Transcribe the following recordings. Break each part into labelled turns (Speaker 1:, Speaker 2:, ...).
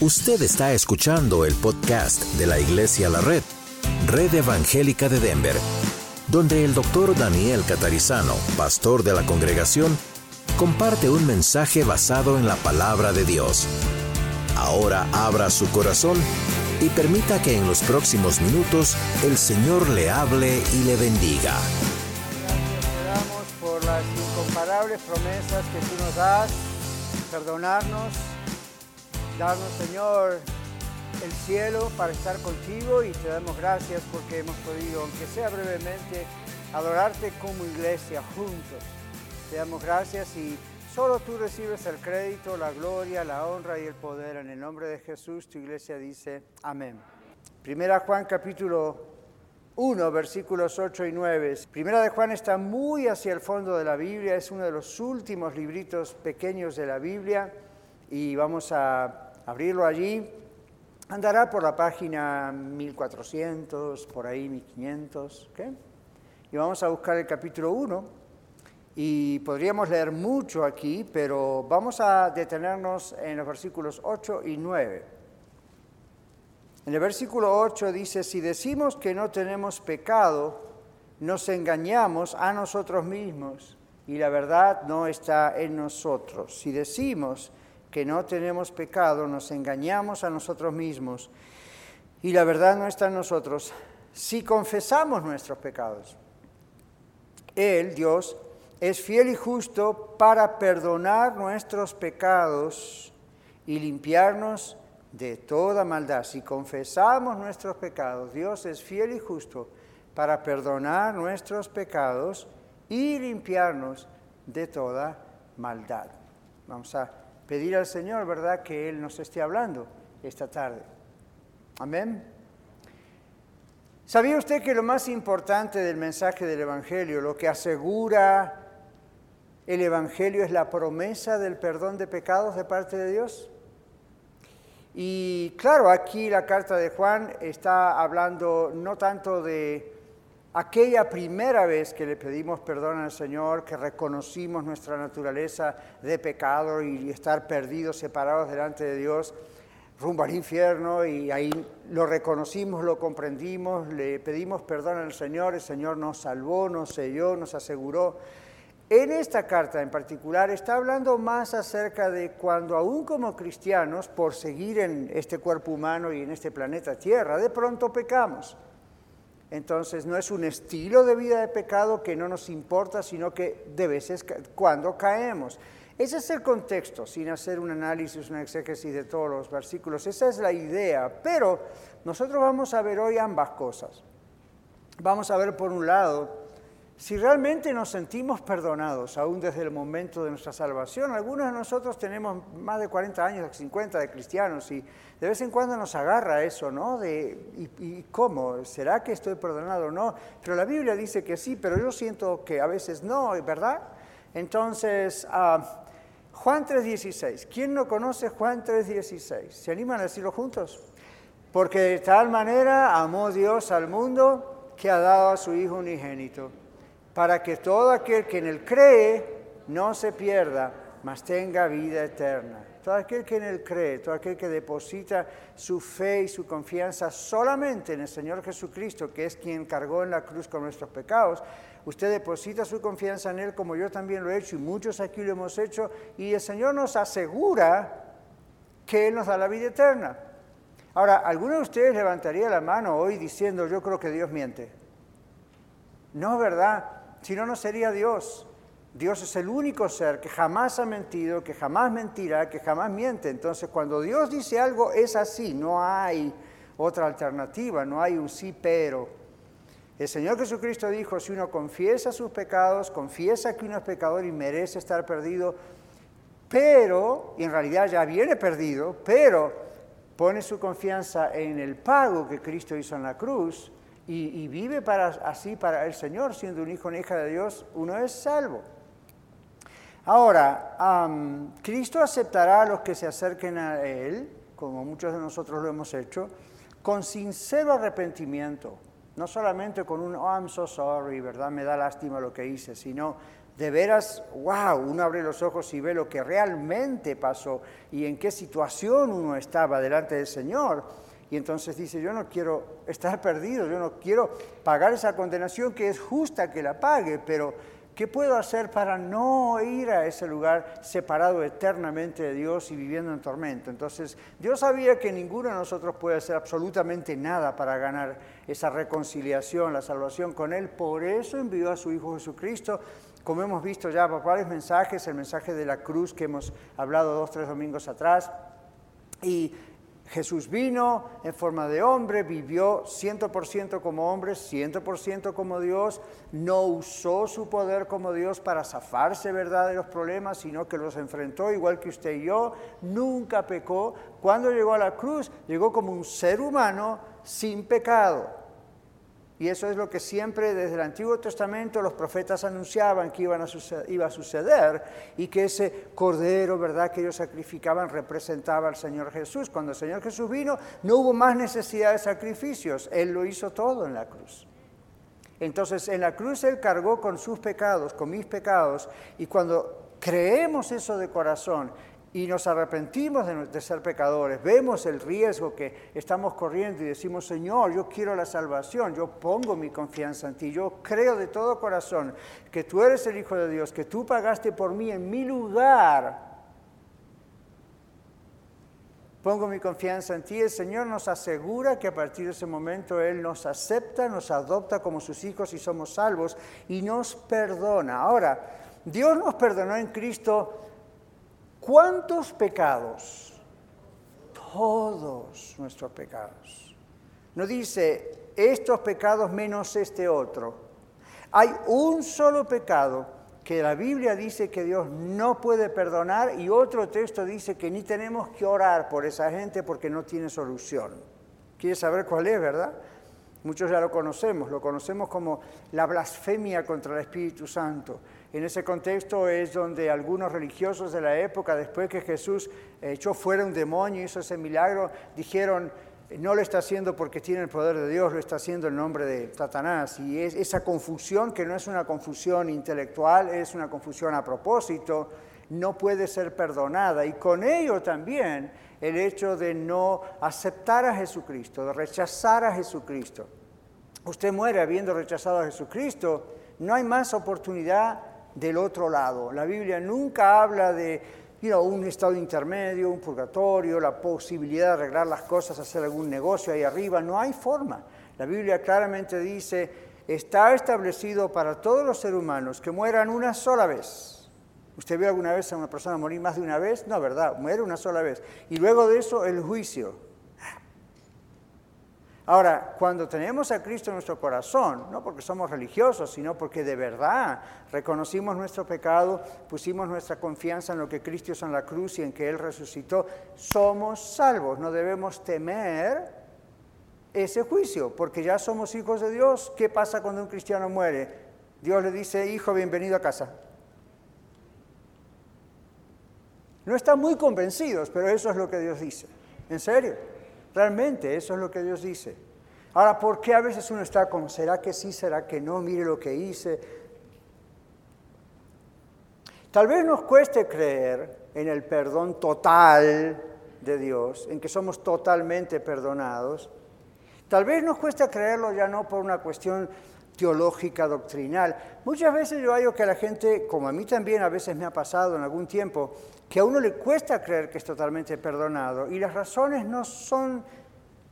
Speaker 1: Usted está escuchando el podcast de la Iglesia La Red, Red Evangélica de Denver, donde el doctor Daniel Catarizano, pastor de la congregación, comparte un mensaje basado en la palabra de Dios. Ahora abra su corazón y permita que en los próximos minutos el Señor le hable y le bendiga.
Speaker 2: Gracias por las incomparables promesas que tú nos das, perdonarnos, darnos, Señor, el cielo para estar contigo y te damos gracias porque hemos podido, aunque sea brevemente, adorarte como iglesia juntos. Te damos gracias y solo tú recibes el crédito, la gloria, la honra y el poder. En el nombre de Jesús, tu iglesia dice amén. Primera Juan capítulo 1, versículos 8 y 9. Primera de Juan está muy hacia el fondo de la Biblia, es uno de los últimos libritos pequeños de la Biblia y vamos a abrirlo allí. Andará por la página 1400, por ahí 1500, ¿ok? Y vamos a buscar el capítulo 1 y podríamos leer mucho aquí, pero vamos a detenernos en los versículos 8 y 9. En el versículo 8 dice, si decimos que no tenemos pecado, nos engañamos a nosotros mismos y la verdad no está en nosotros. Si decimos que no tenemos pecado, nos engañamos a nosotros mismos y la verdad no está en nosotros. Si confesamos nuestros pecados, Él, Dios, es fiel y justo para perdonar nuestros pecados y limpiarnos de toda maldad. Si confesamos nuestros pecados, Dios es fiel y justo para perdonar nuestros pecados y limpiarnos de toda maldad. Vamos a pedir al Señor, ¿verdad?, que Él nos esté hablando esta tarde. Amén. ¿Sabía usted que lo más importante del mensaje del Evangelio, lo que asegura el Evangelio es la promesa del perdón de pecados de parte de Dios. Y claro, aquí la carta de Juan está hablando no tanto de aquella primera vez que le pedimos perdón al Señor, que reconocimos nuestra naturaleza de pecado y estar perdidos, separados delante de Dios, rumbo al infierno, y ahí lo reconocimos, lo comprendimos, le pedimos perdón al Señor, el Señor nos salvó, nos selló, nos aseguró en esta carta en particular está hablando más acerca de cuando aún como cristianos, por seguir en este cuerpo humano y en este planeta Tierra, de pronto pecamos. Entonces no es un estilo de vida de pecado que no nos importa, sino que de veces cuando caemos. Ese es el contexto, sin hacer un análisis, una exégesis de todos los versículos. Esa es la idea. Pero nosotros vamos a ver hoy ambas cosas. Vamos a ver por un lado si realmente nos sentimos perdonados, aún desde el momento de nuestra salvación, algunos de nosotros tenemos más de 40 años, 50 de cristianos, y de vez en cuando nos agarra eso, ¿no? ¿y, cómo? ¿Será que estoy perdonado o no? Pero la Biblia dice que sí, pero yo siento que a veces no, ¿verdad? Entonces, uh, Juan 3.16, ¿quién no conoce Juan 3.16? ¿Se animan a decirlo juntos? Porque de tal manera amó Dios al mundo que ha dado a su Hijo unigénito para que todo aquel que en él cree no se pierda, mas tenga vida eterna. Todo aquel que en él cree, todo aquel que deposita su fe y su confianza solamente en el Señor Jesucristo, que es quien cargó en la cruz con nuestros pecados, usted deposita su confianza en Él como yo también lo he hecho y muchos aquí lo hemos hecho, y el Señor nos asegura que Él nos da la vida eterna. Ahora, ¿alguno de ustedes levantaría la mano hoy diciendo, yo creo que Dios miente? No, ¿verdad? Si no, no sería Dios. Dios es el único ser que jamás ha mentido, que jamás mentirá, que jamás miente. Entonces, cuando Dios dice algo, es así, no hay otra alternativa, no hay un sí pero. El Señor Jesucristo dijo, si uno confiesa sus pecados, confiesa que uno es pecador y merece estar perdido, pero, y en realidad ya viene perdido, pero pone su confianza en el pago que Cristo hizo en la cruz, y, vive para, así para el Señor, siendo un hijo o hija de Dios, uno es salvo. Ahora, Cristo aceptará a los que se acerquen a Él, como muchos de nosotros lo hemos hecho, con sincero arrepentimiento, no solamente con un, oh, I'm so sorry, ¿verdad? Me da lástima lo que hice, sino de veras, wow, uno abre los ojos y ve lo que realmente pasó y en qué situación uno estaba delante del Señor. Y entonces dice, yo no quiero estar perdido, yo no quiero pagar esa condenación que es justa que la pague, pero ¿qué puedo hacer para no ir a ese lugar separado eternamente de Dios y viviendo en tormento? Entonces, Dios sabía que ninguno de nosotros puede hacer absolutamente nada para ganar esa reconciliación, la salvación con Él. Por eso envió a su Hijo Jesucristo como hemos visto ya varios mensajes, el mensaje de la cruz que hemos hablado dos, tres domingos atrás, y Jesús vino en forma de hombre, vivió 100% como hombre, 100% como Dios, no usó su poder como Dios para zafarse de los problemas, sino que los enfrentó igual que usted y yo, nunca pecó. Cuando llegó a la cruz, llegó como un ser humano sin pecado. Y eso es lo que siempre desde el Antiguo Testamento los profetas anunciaban que iban a iba a suceder y que ese cordero, ¿verdad?, que ellos sacrificaban representaba al Señor Jesús. Cuando el Señor Jesús vino, no hubo más necesidad de sacrificios, Él lo hizo todo en la cruz. Entonces, en la cruz Él cargó con sus pecados, con mis pecados, y cuando creemos eso de corazón y nos arrepentimos de, ser pecadores, vemos el riesgo que estamos corriendo y decimos, Señor, yo quiero la salvación, yo pongo mi confianza en ti, yo creo de todo corazón que tú eres el Hijo de Dios, que tú pagaste por mí en mi lugar. Pongo mi confianza en ti, el Señor nos asegura que a partir de ese momento Él nos acepta, nos adopta como sus hijos y somos salvos y nos perdona. Ahora, Dios nos perdonó en Cristo ¿Cuántos pecados? Todos nuestros pecados. No dice estos pecados menos este otro. Hay un solo pecado que la Biblia dice que Dios no puede perdonar y otro texto dice que ni tenemos que orar por esa gente porque no tiene solución. ¿Quieres saber cuál es, verdad? Muchos ya lo conocemos, lo conocemos como la blasfemia contra el Espíritu Santo. En ese contexto es donde algunos religiosos de la época, después que Jesús echó fuera un demonio y hizo ese milagro, dijeron, no lo está haciendo porque tiene el poder de Dios, lo está haciendo en nombre de Satanás. Y es esa confusión, que no es una confusión intelectual, es una confusión a propósito, no puede ser perdonada. Y con ello también el hecho de no aceptar a Jesucristo, de rechazar a Jesucristo. Usted muere habiendo rechazado a Jesucristo, no hay más oportunidad del otro lado. La Biblia nunca habla de un estado intermedio, un purgatorio, la posibilidad de arreglar las cosas, hacer algún negocio ahí arriba. No hay forma. La Biblia claramente dice, está establecido para todos los seres humanos que mueran una sola vez. ¿Usted vio alguna vez a una persona morir más de una vez? No, ¿verdad? Muere una sola vez. Y luego de eso el juicio. Ahora, cuando tenemos a Cristo en nuestro corazón, no porque somos religiosos, sino porque de verdad reconocimos nuestro pecado, pusimos nuestra confianza en lo que Cristo hizo en la cruz y en que Él resucitó, somos salvos. No debemos temer ese juicio, porque ya somos hijos de Dios. ¿Qué pasa cuando un cristiano muere? Dios le dice, hijo, bienvenido a casa. No están muy convencidos, pero eso es lo que Dios dice. ¿En serio? Realmente eso es lo que Dios dice. Ahora, ¿por qué a veces uno está como, ¿será que sí, será que no? Mire lo que hice. Tal vez nos cueste creer en el perdón total de Dios, en que somos totalmente perdonados. Tal vez nos cueste creerlo ya no por una cuestión teológica, doctrinal. Muchas veces yo hallo que la gente, como a mí también a veces me ha pasado en algún tiempo, que a uno le cuesta creer que es totalmente perdonado. Y las razones no son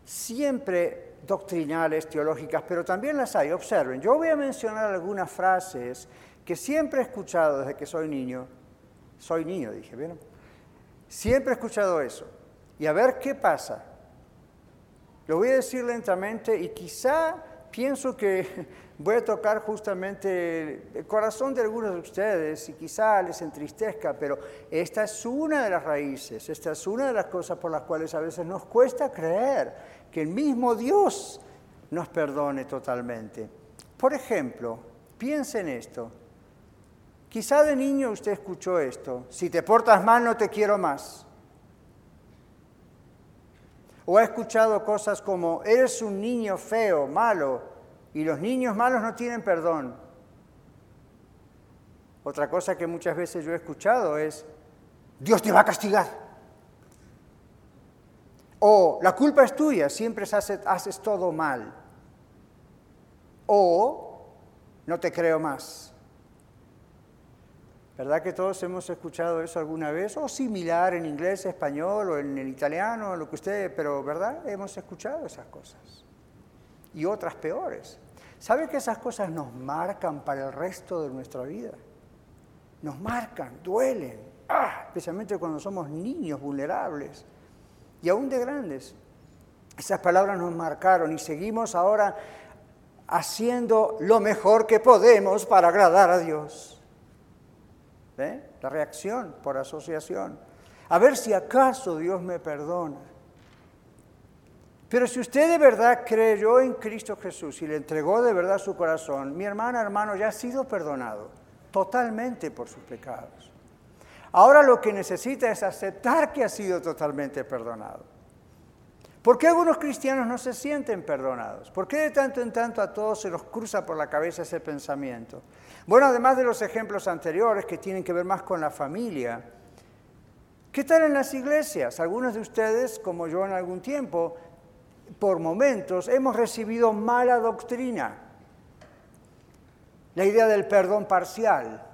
Speaker 2: siempre doctrinales, teológicas, pero también las hay. Observen, yo voy a mencionar algunas frases que siempre he escuchado desde que soy niño. Soy niño, dije, ¿vieron? Siempre he escuchado eso. Y a ver qué pasa. Lo voy a decir lentamente y quizá pienso que voy a tocar justamente el corazón de algunos de ustedes y quizá les entristezca, pero esta es una de las raíces, esta es una de las cosas por las cuales a veces nos cuesta creer que el mismo Dios nos perdone totalmente. Por ejemplo, piense en esto. Quizá de niño usted escuchó esto, si te portas mal no te quiero más. O ha escuchado cosas como, eres un niño feo, malo, y los niños malos no tienen perdón. Otra cosa que muchas veces yo he escuchado es, Dios te va a castigar. O la culpa es tuya, siempre haces, todo mal. O no te creo más. ¿Verdad que todos hemos escuchado eso alguna vez? O similar en inglés, español o en el italiano, lo que usted, pero ¿verdad? Hemos escuchado esas cosas. Y otras peores. ¿Sabe que esas cosas nos marcan para el resto de nuestra vida? Nos marcan, duelen, ¡ah! especialmente cuando somos niños vulnerables y aún de grandes. Esas palabras nos marcaron y seguimos ahora haciendo lo mejor que podemos para agradar a Dios. ¿Eh? La reacción por asociación. A ver si acaso Dios me perdona. Pero si usted de verdad creyó en Cristo Jesús y le entregó de verdad su corazón, mi hermana, hermano, ya ha sido perdonado totalmente por sus pecados. Ahora lo que necesita es aceptar que ha sido totalmente perdonado. ¿Por qué algunos cristianos no se sienten perdonados? ¿Por qué de tanto en tanto a todos se los cruza por la cabeza ese pensamiento? Bueno, además de los ejemplos anteriores que tienen que ver más con la familia, ¿qué tal en las iglesias? Algunos de ustedes, como yo en algún tiempo, por momentos hemos recibido mala doctrina. La idea del perdón parcial,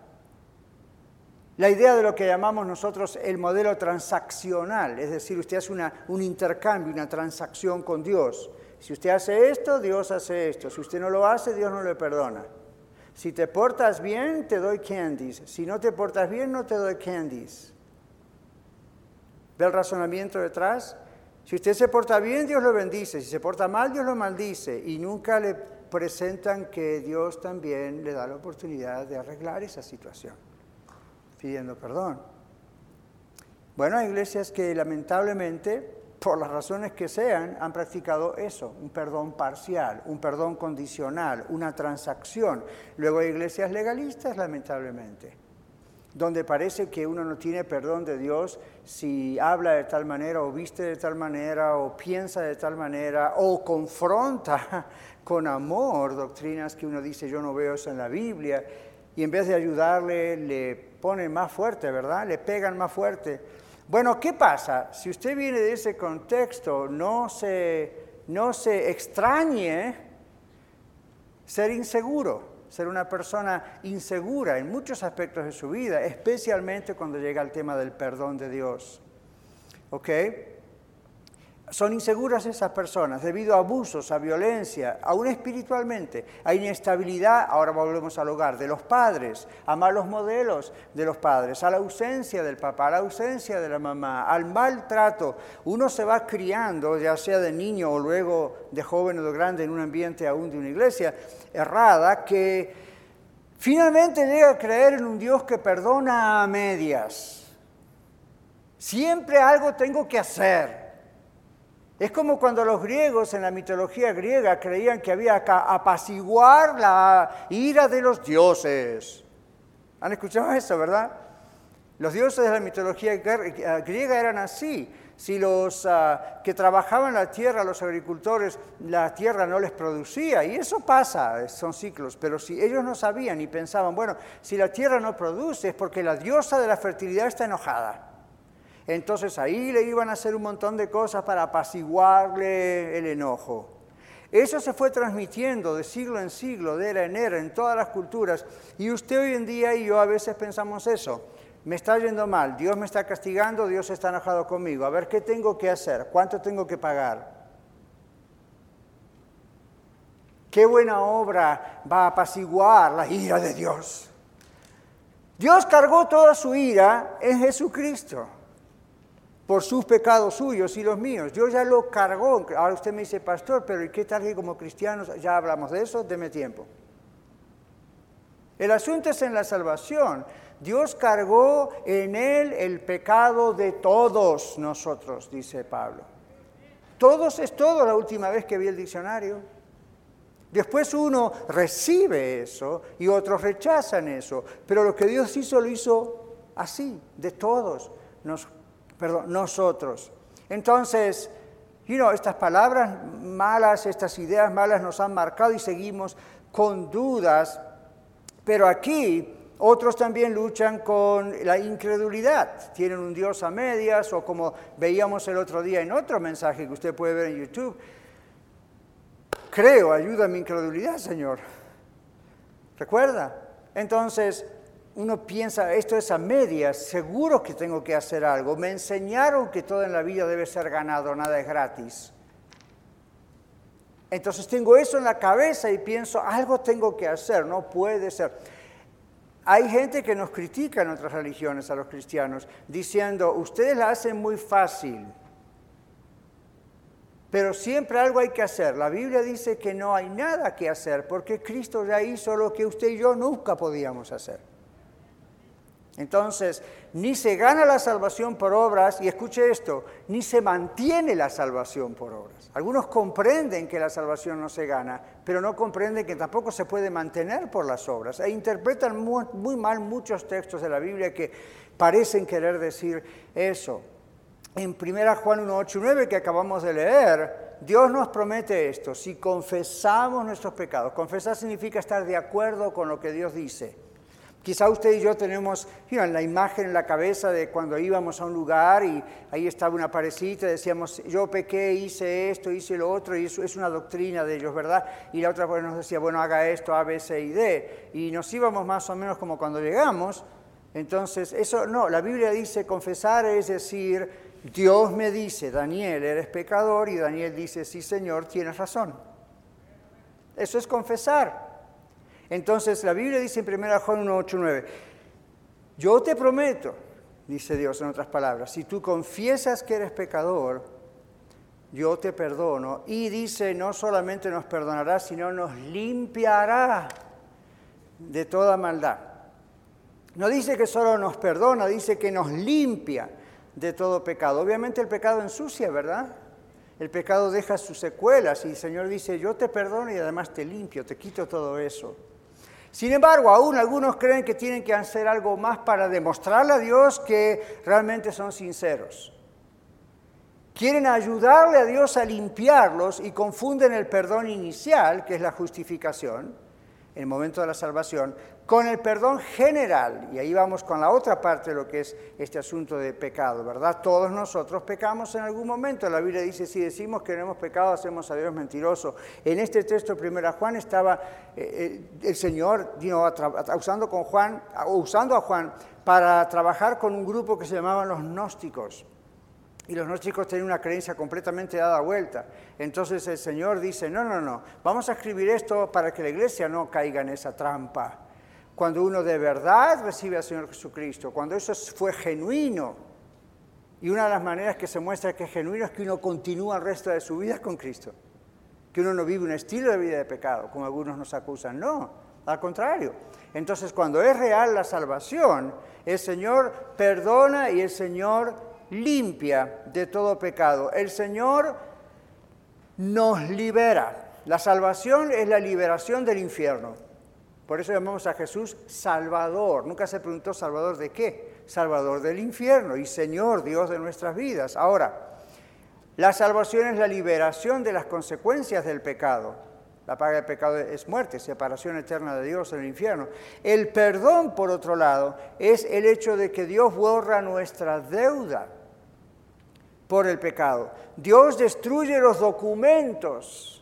Speaker 2: la idea de lo que llamamos nosotros el modelo transaccional, es decir, usted hace un intercambio, una transacción con Dios. Si usted hace esto, Dios hace esto. Si usted no lo hace, Dios no le perdona. Si te portas bien, te doy candies. Si no te portas bien, no te doy candies. ¿Ve el razonamiento detrás? Si usted se porta bien, Dios lo bendice. Si se porta mal, Dios lo maldice. Y nunca le presentan que Dios también le da la oportunidad de arreglar esa situación pidiendo perdón. Bueno, hay iglesias que lamentablemente, por las razones que sean, han practicado eso, un perdón parcial, un perdón condicional, una transacción. Luego hay iglesias legalistas, lamentablemente, donde parece que uno no tiene perdón de Dios si habla de tal manera o viste de tal manera o piensa de tal manera o confronta con amor doctrinas que uno dice yo no veo eso en la Biblia y en vez de ayudarle le ponen más fuerte, ¿verdad? Le pegan más fuerte. Bueno, ¿qué pasa? Si usted viene de ese contexto, no se, no se extrañe ser inseguro, ser una persona insegura en muchos aspectos de su vida, especialmente cuando llega el tema del perdón de Dios. ¿Ok? Son inseguras esas personas debido a abusos, a violencia, aún espiritualmente, a inestabilidad, ahora volvemos al hogar, de los padres, a malos modelos de los padres, a la ausencia del papá, a la ausencia de la mamá, al maltrato. Uno se va criando, ya sea de niño o luego de joven o de grande, en un ambiente aún de una iglesia errada, que finalmente llega a creer en un Dios que perdona a medias. Siempre algo tengo que hacer. Es como cuando los griegos en la mitología griega creían que había que apaciguar la ira de los dioses. ¿Han escuchado eso, verdad? Los dioses de la mitología griega eran así. Si los ah, que trabajaban la tierra, los agricultores, la tierra no les producía, y eso pasa, son ciclos, pero si ellos no sabían y pensaban, bueno, si la tierra no produce es porque la diosa de la fertilidad está enojada. Entonces ahí le iban a hacer un montón de cosas para apaciguarle el enojo. Eso se fue transmitiendo de siglo en siglo, de era en era, en todas las culturas. Y usted hoy en día y yo a veces pensamos eso. Me está yendo mal, Dios me está castigando, Dios está enojado conmigo. A ver, ¿qué tengo que hacer? ¿Cuánto tengo que pagar? ¿Qué buena obra va a apaciguar la ira de Dios? Dios cargó toda su ira en Jesucristo por sus pecados suyos y los míos. Dios ya lo cargó. Ahora usted me dice, pastor, pero ¿y qué tal que como cristianos ya hablamos de eso? Deme tiempo. El asunto es en la salvación. Dios cargó en él el pecado de todos nosotros, dice Pablo. Todos es todo la última vez que vi el diccionario. Después uno recibe eso y otros rechazan eso. Pero lo que Dios hizo lo hizo así, de todos. Nos perdón, nosotros. Entonces, you estas palabras malas, estas ideas malas nos han marcado y seguimos con dudas, pero aquí Otros también luchan con la incredulidad, tienen un Dios a medias o como veíamos el otro día en otro mensaje que usted puede ver en YouTube, creo, ayuda a mi incredulidad, Señor. ¿Recuerda? Entonces, uno piensa, esto es a medias, seguro que tengo que hacer algo. Me enseñaron que todo en la vida debe ser ganado, nada es gratis. Entonces tengo eso en la cabeza y pienso, algo tengo que hacer, no puede ser. Hay gente que nos critica en otras religiones a los cristianos, diciendo, ustedes la hacen muy fácil, pero siempre algo hay que hacer. La Biblia dice que no hay nada que hacer, porque Cristo ya hizo lo que usted y yo nunca podíamos hacer. Entonces, ni se gana la salvación por obras, y escuche esto, ni se mantiene la salvación por obras. Algunos comprenden que la salvación no se gana, pero no comprenden que tampoco se puede mantener por las obras. E interpretan muy, mal muchos textos de la Biblia que parecen querer decir eso. En 1 Juan 1, 8 9 que acabamos de leer, Dios nos promete esto, si confesamos nuestros pecados, confesar significa estar de acuerdo con lo que Dios dice Quizá usted y yo tenemos la imagen en la cabeza de cuando íbamos a un lugar y ahí estaba una parecita, decíamos, yo pequé, hice esto, hice lo otro, y eso es una doctrina de ellos, ¿verdad? Y la otra pues, nos decía, bueno, haga esto, A, B, C y D. Y nos íbamos más o menos como cuando llegamos. Entonces, eso no, la Biblia dice confesar es decir, Dios me dice, Daniel, eres pecador, y Daniel dice, sí, Señor, tienes razón. Eso es confesar. Entonces la Biblia dice en 1 Juan 1, 8, 9, yo te prometo, dice Dios en otras palabras, si tú confiesas que eres pecador, yo te perdono. Y dice, no solamente nos perdonará, sino nos limpiará de toda maldad. No dice que solo nos perdona, dice que nos limpia de todo pecado. Obviamente el pecado ensucia, ¿verdad? El pecado deja sus secuelas y el Señor dice, yo te perdono y además te limpio, te quito todo eso. Sin embargo, aún algunos creen que tienen que hacer algo más para demostrarle a Dios que realmente son sinceros. Quieren ayudarle a Dios a limpiarlos y confunden el perdón inicial, que es la justificación, en el momento de la salvación, con el perdón general. Y ahí vamos con la otra parte de lo que es este asunto de pecado, ¿verdad? Todos nosotros pecamos en algún momento. La Biblia dice, si decimos que no hemos pecado, hacemos a Dios mentiroso. En este texto de Primera Juan estaba eh, eh, el Señor usando, con Juan, usando a Juan para trabajar con un grupo que se llamaban los gnósticos. Y los gnósticos tenían una creencia completamente dada vuelta. Entonces el Señor dice, no, no, no, vamos a escribir esto para que la iglesia no caiga en esa trampa. Cuando uno de verdad recibe al Señor Jesucristo, cuando eso fue genuino, y una de las maneras que se muestra que es genuino es que uno continúa el resto de su vida con Cristo, que uno no vive un estilo de vida de pecado, como algunos nos acusan, no, al contrario. Entonces cuando es real la salvación, el Señor perdona y el Señor limpia de todo pecado. El Señor nos libera. La salvación es la liberación del infierno. Por eso llamamos a Jesús Salvador. Nunca se preguntó Salvador de qué. Salvador del infierno y Señor, Dios de nuestras vidas. Ahora, la salvación es la liberación de las consecuencias del pecado. La paga del pecado es muerte, separación eterna de Dios en el infierno. El perdón, por otro lado, es el hecho de que Dios borra nuestra deuda por el pecado. Dios destruye los documentos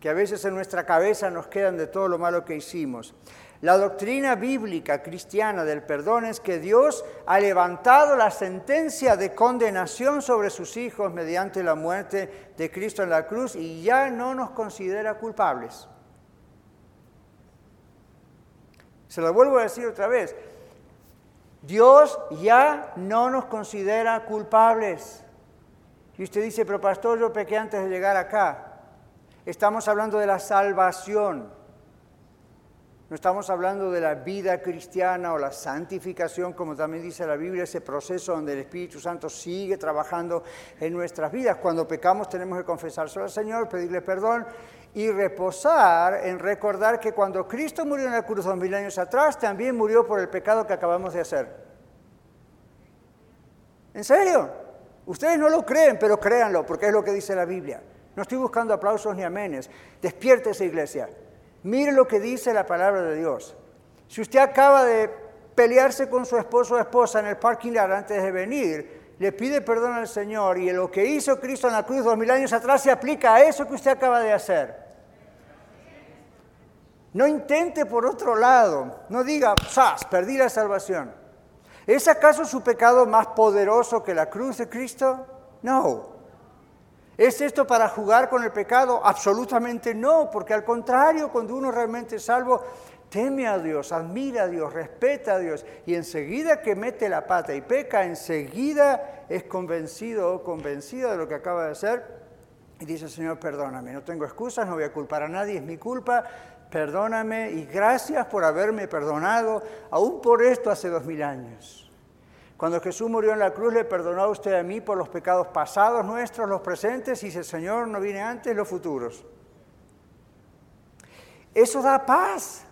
Speaker 2: que a veces en nuestra cabeza nos quedan de todo lo malo que hicimos. La doctrina bíblica cristiana del perdón es que Dios ha levantado la sentencia de condenación sobre sus hijos mediante la muerte de Cristo en la cruz y ya no nos considera culpables. Se lo vuelvo a decir otra vez, Dios ya no nos considera culpables. Y usted dice, pero pastor, yo pequé antes de llegar acá. Estamos hablando de la salvación. No estamos hablando de la vida cristiana o la santificación, como también dice la Biblia, ese proceso donde el Espíritu Santo sigue trabajando en nuestras vidas. Cuando pecamos tenemos que confesarse al Señor, pedirle perdón y reposar en recordar que cuando Cristo murió en la cruz dos mil años atrás, también murió por el pecado que acabamos de hacer. ¿En serio? Ustedes no lo creen, pero créanlo, porque es lo que dice la Biblia. No estoy buscando aplausos ni amenes. Despierte esa iglesia. Mire lo que dice la palabra de Dios. Si usted acaba de pelearse con su esposo o esposa en el parking lot antes de venir, le pide perdón al Señor y lo que hizo Cristo en la cruz dos mil años atrás se aplica a eso que usted acaba de hacer. No intente por otro lado, no diga, ¡sas! Perdí la salvación. ¿Es acaso su pecado más poderoso que la cruz de Cristo? No. ¿Es esto para jugar con el pecado? Absolutamente no, porque al contrario, cuando uno realmente es salvo, teme a Dios, admira a Dios, respeta a Dios y enseguida que mete la pata y peca, enseguida es convencido o convencida de lo que acaba de hacer y dice, Señor, perdóname, no tengo excusas, no voy a culpar a nadie, es mi culpa, perdóname y gracias por haberme perdonado, aún por esto hace dos mil años. Cuando Jesús murió en la cruz, le perdonó a usted a mí por los pecados pasados nuestros, los presentes, y si el Señor no viene antes, los futuros. Eso da paz.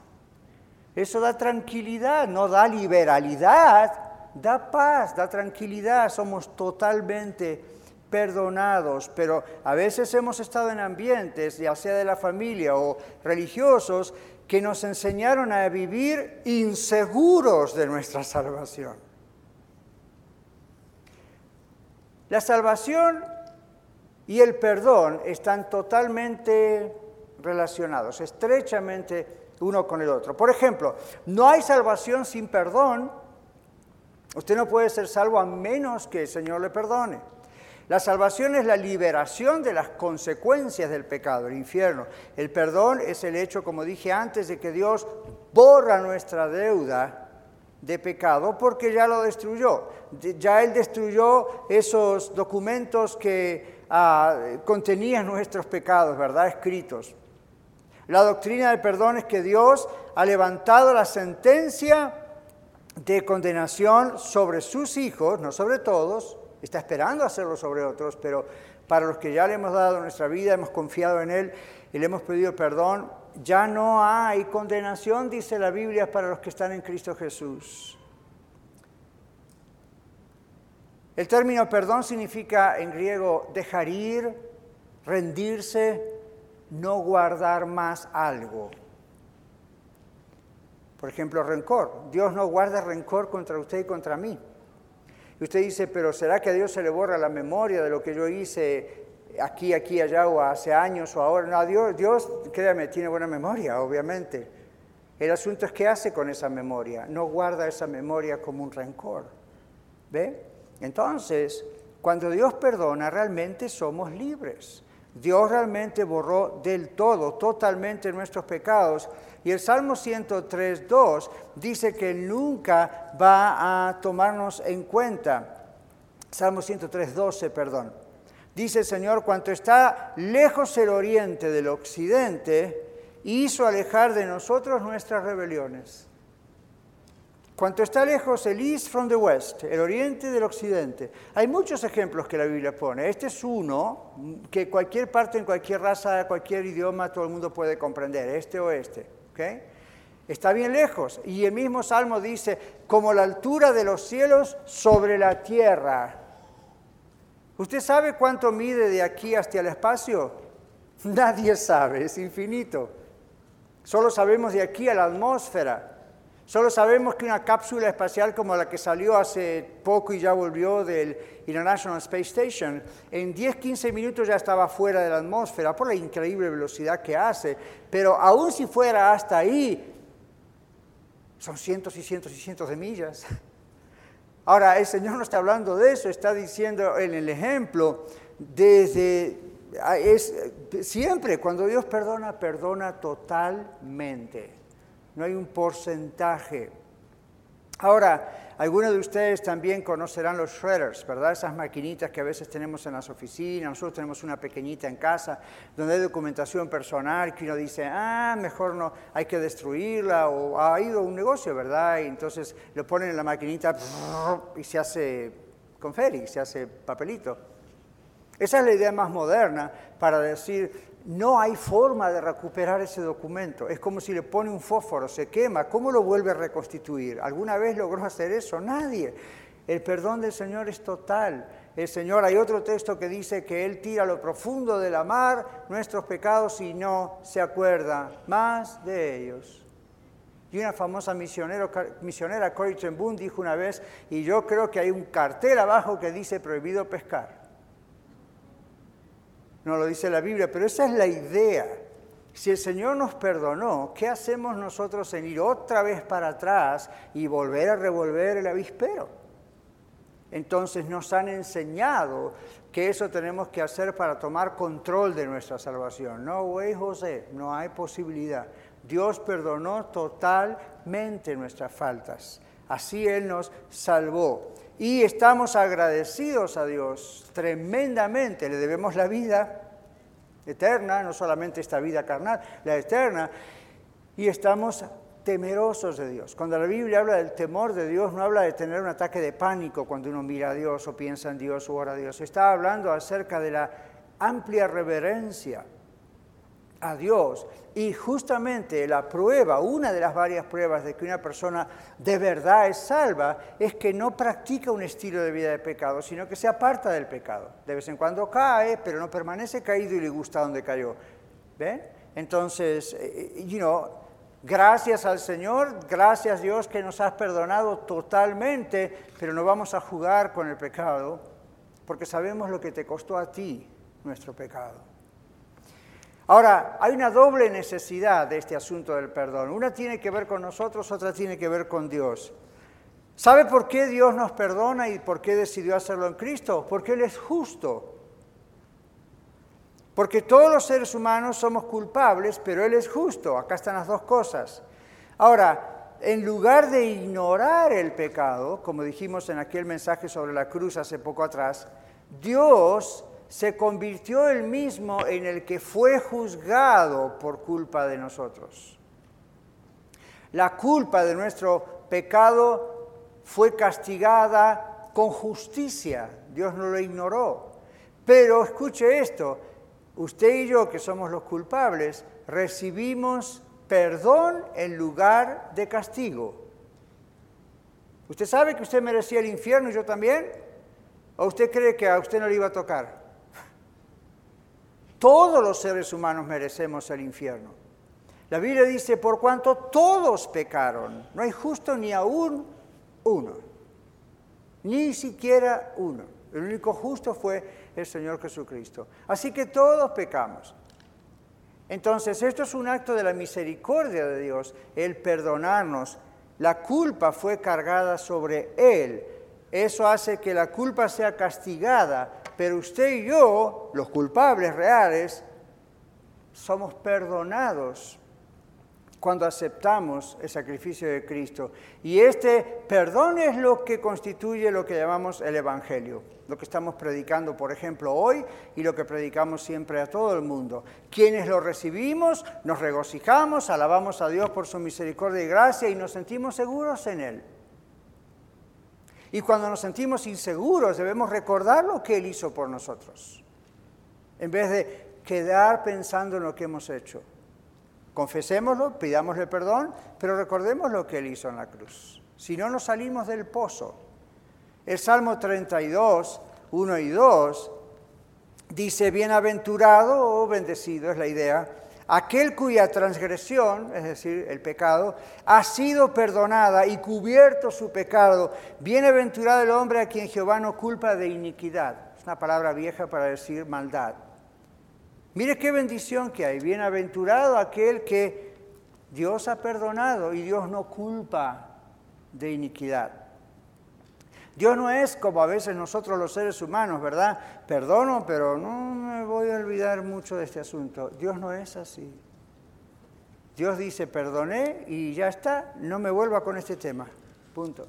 Speaker 2: Eso da tranquilidad, no da liberalidad, da paz, da tranquilidad, somos totalmente perdonados, pero a veces hemos estado en ambientes, ya sea de la familia o religiosos, que nos enseñaron a vivir inseguros de nuestra salvación. La salvación y el perdón están totalmente relacionados, estrechamente uno con el otro. Por ejemplo, no hay salvación sin perdón. Usted no puede ser salvo a menos que el Señor le perdone. La salvación es la liberación de las consecuencias del pecado, el infierno. El perdón es el hecho, como dije antes, de que Dios borra nuestra deuda de pecado porque ya lo destruyó. Ya Él destruyó esos documentos que ah, contenían nuestros pecados, ¿verdad? Escritos. La doctrina del perdón es que Dios ha levantado la sentencia de condenación sobre sus hijos, no sobre todos, está esperando hacerlo sobre otros, pero para los que ya le hemos dado nuestra vida, hemos confiado en Él y le hemos pedido perdón, ya no hay condenación, dice la Biblia, para los que están en Cristo Jesús. El término perdón significa en griego dejar ir, rendirse, no guardar más algo. Por ejemplo, rencor. Dios no guarda rencor contra usted y contra mí. Y usted dice, pero ¿será que a Dios se le borra la memoria de lo que yo hice aquí, aquí, allá o hace años o ahora? No, Dios, Dios, créame, tiene buena memoria, obviamente. El asunto es qué hace con esa memoria. No guarda esa memoria como un rencor. ¿Ve? Entonces, cuando Dios perdona, realmente somos libres. Dios realmente borró del todo, totalmente nuestros pecados. Y el Salmo 103, 2 dice que nunca va a tomarnos en cuenta. Salmo 103, 12, perdón. Dice el Señor, cuanto está lejos el oriente del occidente, hizo alejar de nosotros nuestras rebeliones. Cuanto está lejos el east from the west, el oriente del occidente. Hay muchos ejemplos que la Biblia pone. Este es uno que cualquier parte, en cualquier raza, cualquier idioma, todo el mundo puede comprender, este o este. Está bien lejos. Y el mismo Salmo dice, como la altura de los cielos sobre la tierra. ¿Usted sabe cuánto mide de aquí hasta el espacio? Nadie sabe, es infinito. Solo sabemos de aquí a la atmósfera. Solo sabemos que una cápsula espacial como la que salió hace poco y ya volvió del International Space Station, en 10-15 minutos ya estaba fuera de la atmósfera por la increíble velocidad que hace, pero aún si fuera hasta ahí, son cientos y cientos y cientos de millas. Ahora, el Señor no está hablando de eso, está diciendo en el ejemplo, desde, es, siempre cuando Dios perdona, perdona totalmente no hay un porcentaje. Ahora, algunos de ustedes también conocerán los shredders, ¿verdad? Esas maquinitas que a veces tenemos en las oficinas, nosotros tenemos una pequeñita en casa donde hay documentación personal que uno dice, ah, mejor no, hay que destruirla, o ha ido un negocio, ¿verdad? Y entonces lo ponen en la maquinita y se hace conferi, se hace papelito. Esa es la idea más moderna para decir, no hay forma de recuperar ese documento. Es como si le pone un fósforo, se quema. ¿Cómo lo vuelve a reconstituir? ¿Alguna vez logró hacer eso? Nadie. El perdón del Señor es total. El Señor, hay otro texto que dice que Él tira a lo profundo de la mar nuestros pecados y no se acuerda más de ellos. Y una famosa misionero, misionera, Corey Ten Boom, dijo una vez, y yo creo que hay un cartel abajo que dice prohibido pescar. No lo dice la Biblia, pero esa es la idea. Si el Señor nos perdonó, ¿qué hacemos nosotros en ir otra vez para atrás y volver a revolver el avispero? Entonces nos han enseñado que eso tenemos que hacer para tomar control de nuestra salvación. No, güey, José, no hay posibilidad. Dios perdonó totalmente nuestras faltas. Así Él nos salvó. Y estamos agradecidos a Dios tremendamente. Le debemos la vida eterna, no solamente esta vida carnal, la eterna. Y estamos temerosos de Dios. Cuando la Biblia habla del temor de Dios, no habla de tener un ataque de pánico cuando uno mira a Dios o piensa en Dios o ora a Dios. Está hablando acerca de la amplia reverencia a Dios. Y justamente la prueba, una de las varias pruebas de que una persona de verdad es salva, es que no practica un estilo de vida de pecado, sino que se aparta del pecado. De vez en cuando cae, pero no permanece caído y le gusta donde cayó. ¿Ven? Entonces, eh, eh, you know, gracias al Señor, gracias Dios que nos has perdonado totalmente, pero no vamos a jugar con el pecado, porque sabemos lo que te costó a ti nuestro pecado. Ahora, hay una doble necesidad de este asunto del perdón. Una tiene que ver con nosotros, otra tiene que ver con Dios. ¿Sabe por qué Dios nos perdona y por qué decidió hacerlo en Cristo? Porque Él es justo. Porque todos los seres humanos somos culpables, pero Él es justo. Acá están las dos cosas. Ahora, en lugar de ignorar el pecado, como dijimos en aquel mensaje sobre la cruz hace poco atrás, Dios se convirtió él mismo en el que fue juzgado por culpa de nosotros. La culpa de nuestro pecado fue castigada con justicia. Dios no lo ignoró. Pero escuche esto, usted y yo que somos los culpables, recibimos perdón en lugar de castigo. ¿Usted sabe que usted merecía el infierno y yo también? ¿O usted cree que a usted no le iba a tocar? Todos los seres humanos merecemos el infierno. La Biblia dice, por cuanto todos pecaron, no hay justo ni aún uno, ni siquiera uno. El único justo fue el Señor Jesucristo. Así que todos pecamos. Entonces, esto es un acto de la misericordia de Dios, el perdonarnos. La culpa fue cargada sobre Él. Eso hace que la culpa sea castigada pero usted y yo, los culpables reales, somos perdonados cuando aceptamos el sacrificio de Cristo. Y este perdón es lo que constituye lo que llamamos el Evangelio, lo que estamos predicando, por ejemplo, hoy y lo que predicamos siempre a todo el mundo. Quienes lo recibimos, nos regocijamos, alabamos a Dios por su misericordia y gracia y nos sentimos seguros en Él. Y cuando nos sentimos inseguros debemos recordar lo que Él hizo por nosotros, en vez de quedar pensando en lo que hemos hecho. Confesémoslo, pidámosle perdón, pero recordemos lo que Él hizo en la cruz. Si no nos salimos del pozo. El Salmo 32, 1 y 2 dice, bienaventurado o bendecido es la idea aquel cuya transgresión, es decir, el pecado, ha sido perdonada y cubierto su pecado. Bienaventurado el hombre a quien Jehová no culpa de iniquidad. Es una palabra vieja para decir maldad. Mire qué bendición que hay. Bienaventurado aquel que Dios ha perdonado y Dios no culpa de iniquidad. Dios no es como a veces nosotros los seres humanos, ¿verdad? Perdono, pero no me voy a olvidar mucho de este asunto. Dios no es así. Dios dice, perdoné y ya está, no me vuelva con este tema. Punto.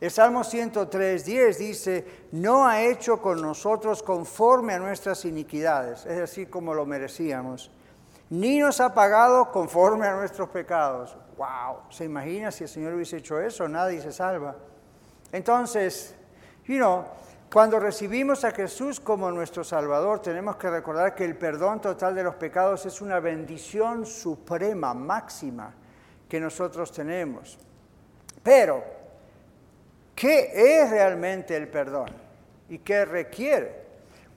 Speaker 2: El Salmo 103, 10 dice, no ha hecho con nosotros conforme a nuestras iniquidades, es decir, como lo merecíamos, ni nos ha pagado conforme a nuestros pecados. ¡Wow! ¿Se imagina si el Señor hubiese hecho eso? Nadie se salva. Entonces, you know, cuando recibimos a Jesús como nuestro Salvador, tenemos que recordar que el perdón total de los pecados es una bendición suprema, máxima, que nosotros tenemos. Pero, ¿qué es realmente el perdón? ¿Y qué requiere?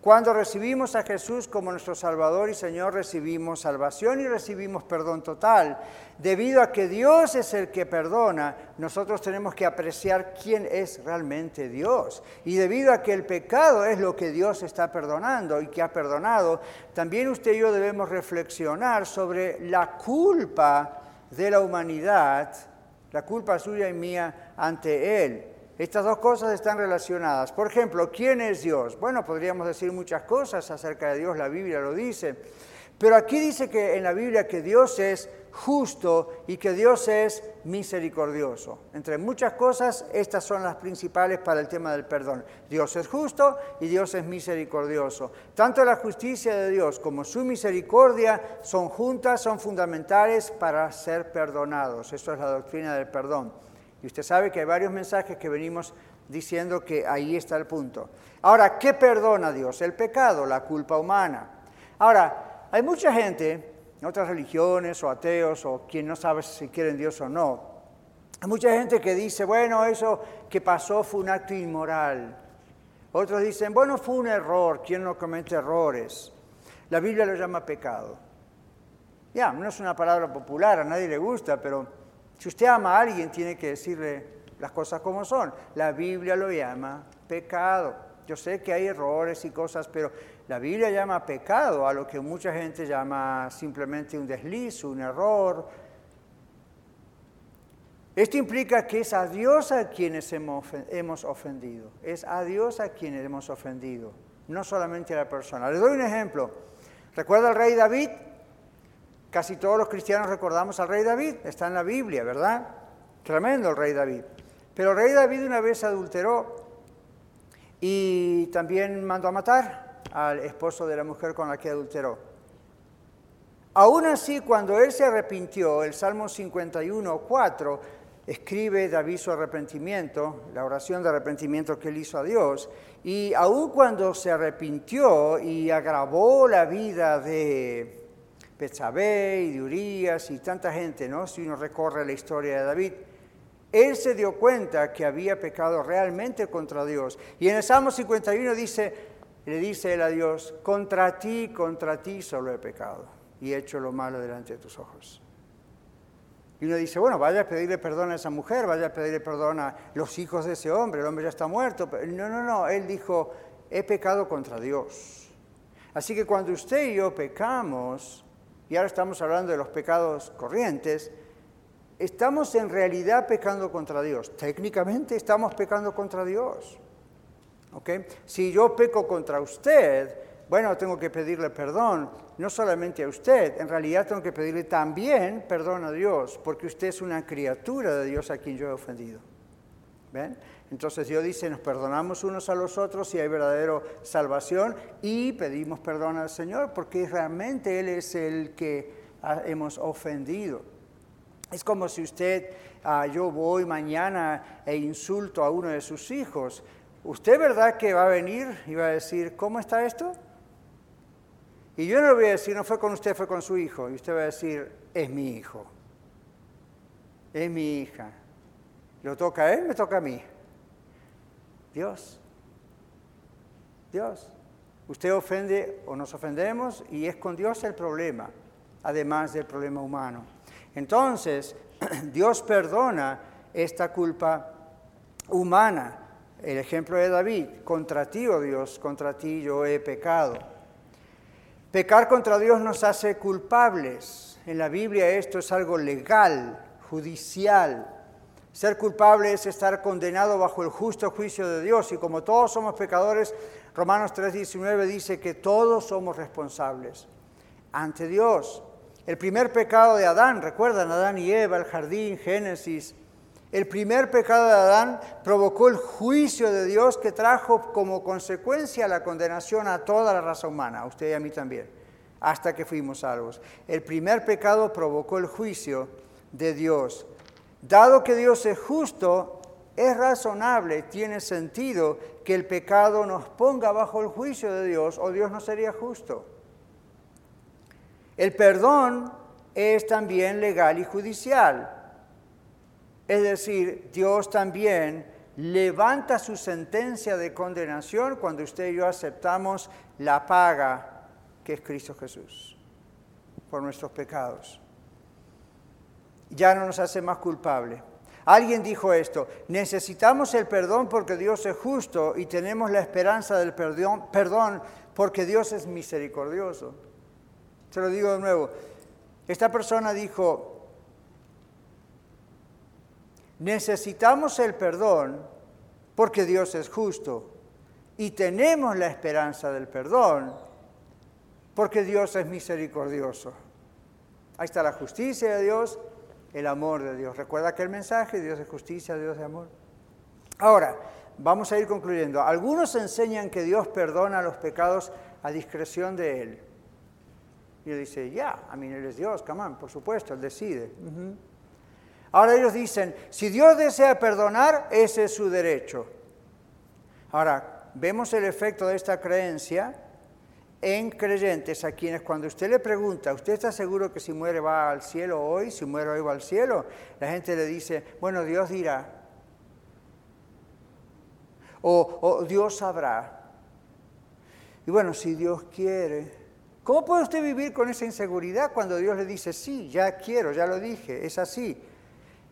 Speaker 2: Cuando recibimos a Jesús como nuestro Salvador y Señor, recibimos salvación y recibimos perdón total. Debido a que Dios es el que perdona, nosotros tenemos que apreciar quién es realmente Dios. Y debido a que el pecado es lo que Dios está perdonando y que ha perdonado, también usted y yo debemos reflexionar sobre la culpa de la humanidad, la culpa suya y mía ante Él. Estas dos cosas están relacionadas. Por ejemplo, ¿quién es Dios? Bueno, podríamos decir muchas cosas acerca de Dios, la Biblia lo dice. Pero aquí dice que en la Biblia que Dios es justo y que Dios es misericordioso. Entre muchas cosas, estas son las principales para el tema del perdón. Dios es justo y Dios es misericordioso. Tanto la justicia de Dios como su misericordia son juntas, son fundamentales para ser perdonados. Eso es la doctrina del perdón. Usted sabe que hay varios mensajes que venimos diciendo que ahí está el punto. Ahora, ¿qué perdona Dios? El pecado, la culpa humana. Ahora, hay mucha gente, en otras religiones o ateos o quien no sabe si quieren Dios o no, hay mucha gente que dice, bueno, eso que pasó fue un acto inmoral. Otros dicen, bueno, fue un error, ¿quién no comete errores? La Biblia lo llama pecado. Ya, no es una palabra popular, a nadie le gusta, pero si usted ama a alguien, tiene que decirle las cosas como son. La Biblia lo llama pecado. Yo sé que hay errores y cosas, pero la Biblia llama pecado a lo que mucha gente llama simplemente un desliz, un error. Esto implica que es a Dios a quienes hemos ofendido. Es a Dios a quienes hemos ofendido, no solamente a la persona. Les doy un ejemplo. ¿Recuerda el rey David? Casi todos los cristianos recordamos al rey David, está en la Biblia, ¿verdad? Tremendo el rey David. Pero el rey David una vez adulteró y también mandó a matar al esposo de la mujer con la que adulteró. Aún así, cuando él se arrepintió, el Salmo 51, 4, escribe David su arrepentimiento, la oración de arrepentimiento que él hizo a Dios, y aún cuando se arrepintió y agravó la vida de Betsabé y de Urias y tanta gente, ¿no? Si uno recorre la historia de David, él se dio cuenta que había pecado realmente contra Dios. Y en el Salmo 51 dice, le dice él a Dios, contra ti, contra ti solo he pecado y he hecho lo malo delante de tus ojos. Y uno dice, bueno, vaya a pedirle perdón a esa mujer, vaya a pedirle perdón a los hijos de ese hombre, el hombre ya está muerto. No, no, no, él dijo, he pecado contra Dios. Así que cuando usted y yo pecamos, y ahora estamos hablando de los pecados corrientes, estamos en realidad pecando contra Dios. Técnicamente estamos pecando contra Dios. Si yo peco contra usted, bueno, tengo que pedirle perdón, no solamente a usted, en realidad tengo que pedirle también perdón a Dios, porque usted es una criatura de Dios a quien yo he ofendido. Entonces Dios dice, nos perdonamos unos a los otros si hay verdadera salvación y pedimos perdón al Señor porque realmente Él es el que hemos ofendido. Es como si usted, ah, yo voy mañana e insulto a uno de sus hijos. ¿Usted verdad que va a venir y va a decir, ¿cómo está esto? Y yo no le voy a decir, no fue con usted, fue con su hijo. Y usted va a decir, es mi hijo, es mi hija. ¿Lo toca a él? Me toca a mí. Dios. Dios. Usted ofende o nos ofendemos y es con Dios el problema, además del problema humano. Entonces, Dios perdona esta culpa humana. El ejemplo de David, contra ti, oh Dios, contra ti yo he pecado. Pecar contra Dios nos hace culpables. En la Biblia esto es algo legal, judicial, ser culpable es estar condenado bajo el justo juicio de Dios y como todos somos pecadores, Romanos 3:19 dice que todos somos responsables ante Dios. El primer pecado de Adán, recuerdan Adán y Eva, el jardín, Génesis, el primer pecado de Adán provocó el juicio de Dios que trajo como consecuencia la condenación a toda la raza humana, a usted y a mí también, hasta que fuimos salvos. El primer pecado provocó el juicio de Dios. Dado que Dios es justo, es razonable, tiene sentido que el pecado nos ponga bajo el juicio de Dios o Dios no sería justo. El perdón es también legal y judicial. Es decir, Dios también levanta su sentencia de condenación cuando usted y yo aceptamos la paga que es Cristo Jesús por nuestros pecados. Ya no nos hace más culpable. Alguien dijo esto, necesitamos el perdón porque Dios es justo y tenemos la esperanza del perdón, perdón porque Dios es misericordioso. Se lo digo de nuevo. Esta persona dijo, necesitamos el perdón porque Dios es justo y tenemos la esperanza del perdón porque Dios es misericordioso. Ahí está la justicia de Dios, el amor de Dios. ¿Recuerda aquel mensaje? Dios es justicia, Dios es amor. Ahora, vamos a ir concluyendo. Algunos enseñan que Dios perdona los pecados a discreción de Él. Y él dice, ya, a mí Él es Dios, come por supuesto, Él decide. Ahora ellos dicen, si Dios desea perdonar, ese es su derecho. Ahora, vemos el efecto de esta creencia en creyentes a quienes cuando usted le pregunta, ¿usted está seguro que si muere va al cielo hoy? Si muere hoy va al cielo. La gente le dice, bueno, Dios dirá. O, Dios sabrá. Y bueno, si Dios quiere. ¿Cómo puede usted vivir con esa inseguridad cuando Dios le dice, sí, ya quiero, ya lo dije, es así?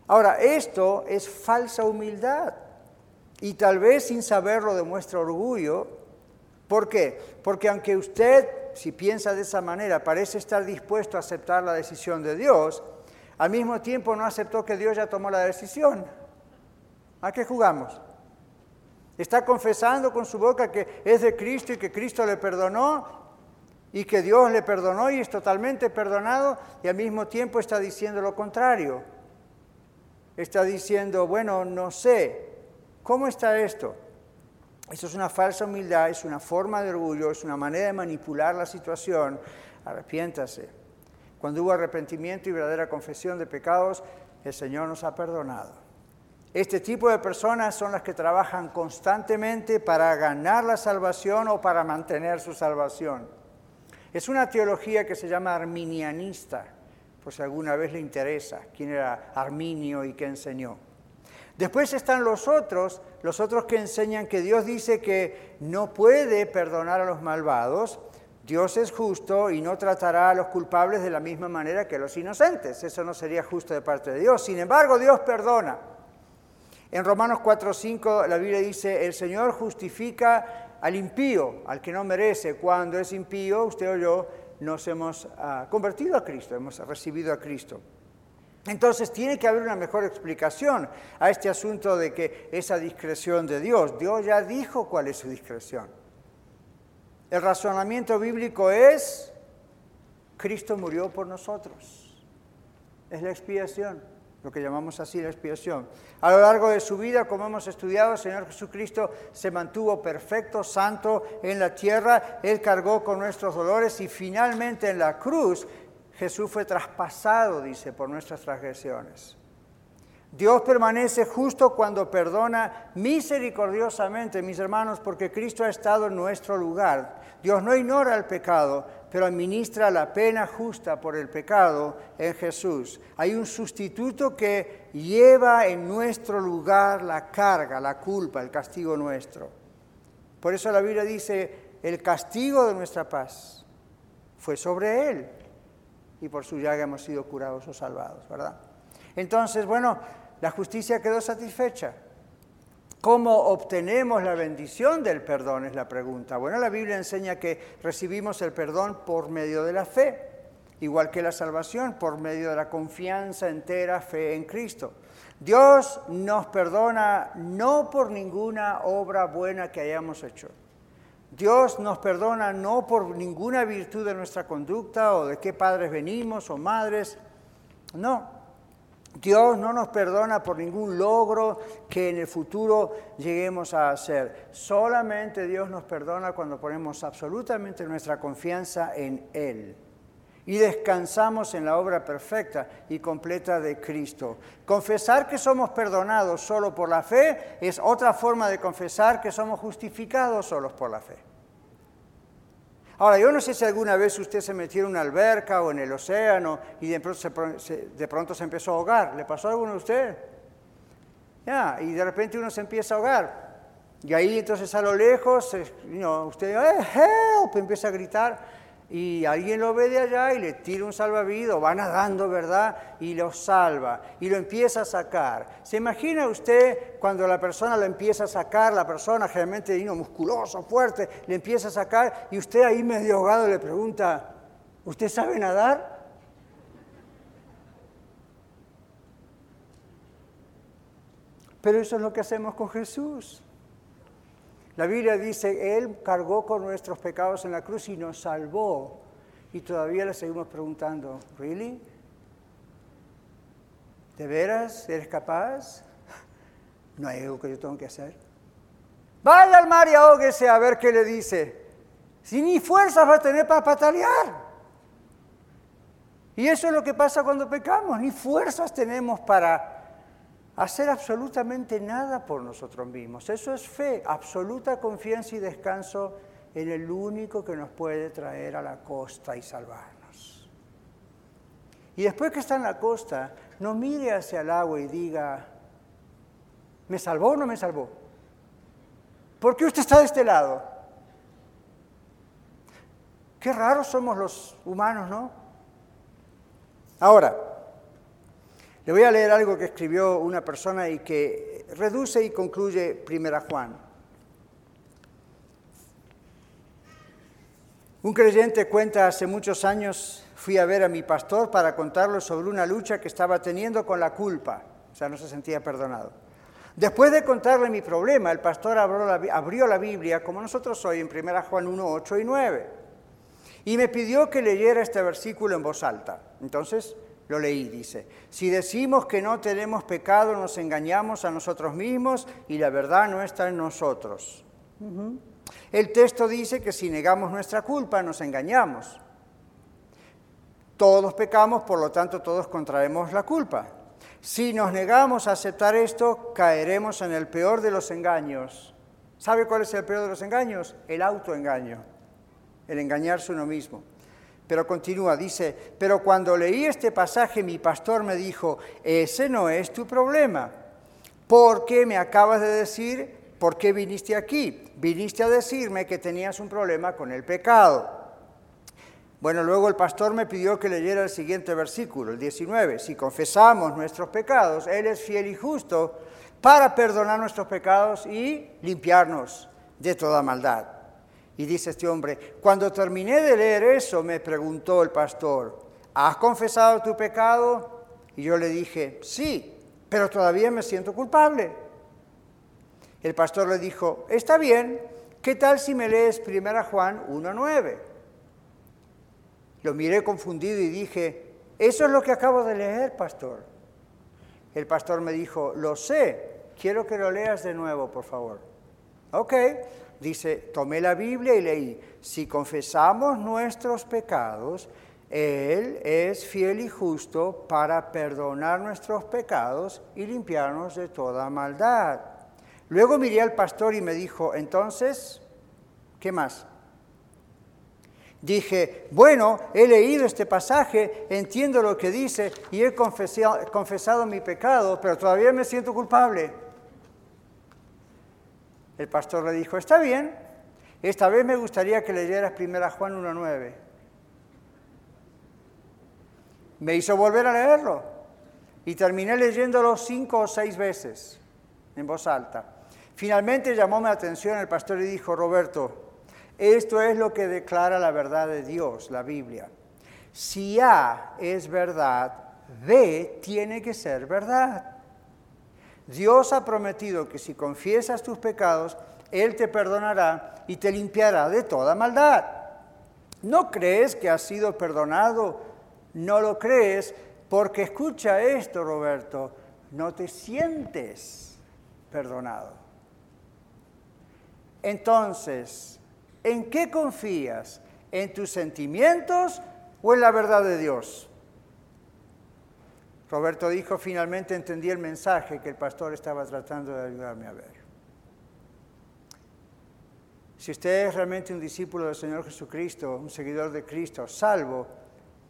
Speaker 2: Ahora, esto es falsa humildad y tal vez sin saberlo demuestra orgullo. ¿Por qué? Porque aunque usted, si piensa de esa manera, parece estar dispuesto a aceptar la decisión de Dios, al mismo tiempo no aceptó que Dios ya tomó la decisión. ¿A qué jugamos? Está confesando con su boca que es de Cristo y que Cristo le perdonó y que Dios le perdonó y es totalmente perdonado y al mismo tiempo está diciendo lo contrario. Está diciendo, bueno, no sé, ¿cómo está esto? Eso es una falsa humildad, es una forma de orgullo, es una manera de manipular la situación. Arrepiéntase. Cuando hubo arrepentimiento y verdadera confesión de pecados, el Señor nos ha perdonado. Este tipo de personas son las que trabajan constantemente para ganar la salvación o para mantener su salvación. Es una teología que se llama arminianista, por si alguna vez le interesa quién era Arminio y qué enseñó. Después están los otros, los otros que enseñan que Dios dice que no puede perdonar a los malvados, Dios es justo y no tratará a los culpables de la misma manera que a los inocentes. Eso no sería justo de parte de Dios. Sin embargo, Dios perdona. En Romanos 4:5 la Biblia dice, el Señor justifica al impío, al que no merece. Cuando es impío, usted o yo nos hemos ah, convertido a Cristo, hemos recibido a Cristo. Entonces tiene que haber una mejor explicación a este asunto de que esa discreción de Dios, Dios ya dijo cuál es su discreción. El razonamiento bíblico es, Cristo murió por nosotros. Es la expiación lo que llamamos así la expiación. A lo largo de su vida, como hemos estudiado, el Señor Jesucristo se mantuvo perfecto, santo en la tierra, Él cargó con nuestros dolores y finalmente en la cruz Jesús fue traspasado, dice, por nuestras transgresiones. Dios permanece justo cuando perdona misericordiosamente, mis hermanos, porque Cristo ha estado en nuestro lugar. Dios no ignora el pecado, pero administra la pena justa por el pecado en Jesús. Hay un sustituto que lleva en nuestro lugar la carga, la culpa, el castigo nuestro. Por eso la Biblia dice, el castigo de nuestra paz fue sobre Él y por su llaga hemos sido curados o salvados, ¿verdad? Entonces, bueno, la justicia quedó satisfecha. ¿Cómo obtenemos la bendición del perdón? Es la pregunta. Bueno, la Biblia enseña que recibimos el perdón por medio de la fe, igual que la salvación, por medio de la confianza entera, fe en Cristo. Dios nos perdona no por ninguna obra buena que hayamos hecho. Dios nos perdona no por ninguna virtud de nuestra conducta o de qué padres venimos o madres. No, Dios no nos perdona por ningún logro que en el futuro lleguemos a hacer. Solamente Dios nos perdona cuando ponemos absolutamente nuestra confianza en Él y descansamos en la obra perfecta y completa de Cristo. Confesar que somos perdonados solo por la fe es otra forma de confesar que somos justificados solos por la fe. Ahora, yo no sé si alguna vez usted se metió en una alberca o en el océano y de pronto se, de pronto se empezó a ahogar. ¿Le pasó a alguno de usted? Ya, y de repente uno se empieza a ahogar. Y ahí entonces a lo lejos, usted, eh, help, empieza a gritar y alguien lo ve de allá y le tira un salvavidas, va nadando, ¿verdad? Y lo salva y lo empieza a sacar. ¿Se imagina usted cuando la persona lo empieza a sacar, la persona generalmente musculoso, fuerte, le empieza a sacar y usted ahí medio ahogado le pregunta, ¿usted sabe nadar? Pero eso es lo que hacemos con Jesús. La Biblia dice, Él cargó con nuestros pecados en la cruz y nos salvó. Y todavía le seguimos preguntando, ¿really? ¿De veras eres capaz? No hay algo que yo tengo que hacer. Vaya al mar y ahóguese a ver qué le dice. Si ni fuerzas va a tener para patalear. Y eso es lo que pasa cuando pecamos, ni fuerzas tenemos para hacer absolutamente nada por nosotros mismos. Eso es fe, absoluta confianza y descanso en el único que nos puede traer a la costa y salvarnos. Y después que está en la costa, no mire hacia el agua y diga, ¿me salvó o no me salvó? ¿Por qué usted está de este lado? Qué raros somos los humanos, ¿no? Ahora, le voy a leer algo que escribió una persona y que reduce y concluye Primera Juan. Un creyente cuenta hace muchos años fui a ver a mi pastor para contarle sobre una lucha que estaba teniendo con la culpa, o sea, no se sentía perdonado. Después de contarle mi problema, el pastor abrió la, Biblia, como nosotros hoy, en 1 Juan 1, 8 y 9, y me pidió que leyera este versículo en voz alta. Entonces lo leí, dice, si decimos que no tenemos pecado, nos engañamos a nosotros mismos y la verdad no está en nosotros. El texto dice que si negamos nuestra culpa, nos engañamos. Todos pecamos, por lo tanto todos contraemos la culpa. Si nos negamos a aceptar esto, caeremos en el peor de los engaños. ¿Sabe cuál es el peor de los engaños? El autoengaño, el engañarse uno mismo. Pero continúa, dice, pero cuando leí este pasaje mi pastor me dijo, ese no es tu problema, porque me acabas de decir, ¿por qué viniste aquí? Viniste a decirme que tenías un problema con el pecado. Bueno, luego el pastor me pidió que leyera el siguiente versículo, el 19. Si confesamos nuestros pecados, Él es fiel y justo para perdonar nuestros pecados y limpiarnos de toda maldad. Y dice este hombre, cuando terminé de leer eso, me preguntó el pastor, ¿has confesado tu pecado? Y yo le dije, sí, pero todavía me siento culpable. El pastor le dijo, está bien, ¿qué tal si me lees 1 Juan 1.9? Lo miré confundido y dije, eso es lo que acabo de leer, pastor. El pastor me dijo, lo sé, quiero que lo leas de nuevo, por favor. Ok, dice, tomé la Biblia y leí, si confesamos nuestros pecados, Él es fiel y justo para perdonar nuestros pecados y limpiarnos de toda maldad. Luego miré al pastor y me dijo, entonces, ¿qué más? Dije, bueno, he leído este pasaje, entiendo lo que dice y he confesado, mi pecado, pero todavía me siento culpable. El pastor le dijo, está bien, esta vez me gustaría que leyeras 1 Juan 1.9. Me hizo volver a leerlo y terminé leyéndolo cinco o seis veces en voz alta. Finalmente llamó mi atención el pastor y dijo, Roberto, esto es lo que declara la verdad de Dios, la Biblia. Si A es verdad, B tiene que ser verdad. Dios ha prometido que si confiesas tus pecados, Él te perdonará y te limpiará de toda maldad. ¿No crees que has sido perdonado? No lo crees porque escucha esto, Roberto, no te sientes perdonado. Entonces, ¿en qué confías? ¿En tus sentimientos o en la verdad de Dios? Roberto dijo, finalmente entendí el mensaje que el pastor estaba tratando de ayudarme a ver. Si usted es realmente un discípulo del Señor Jesucristo, un seguidor de Cristo, salvo,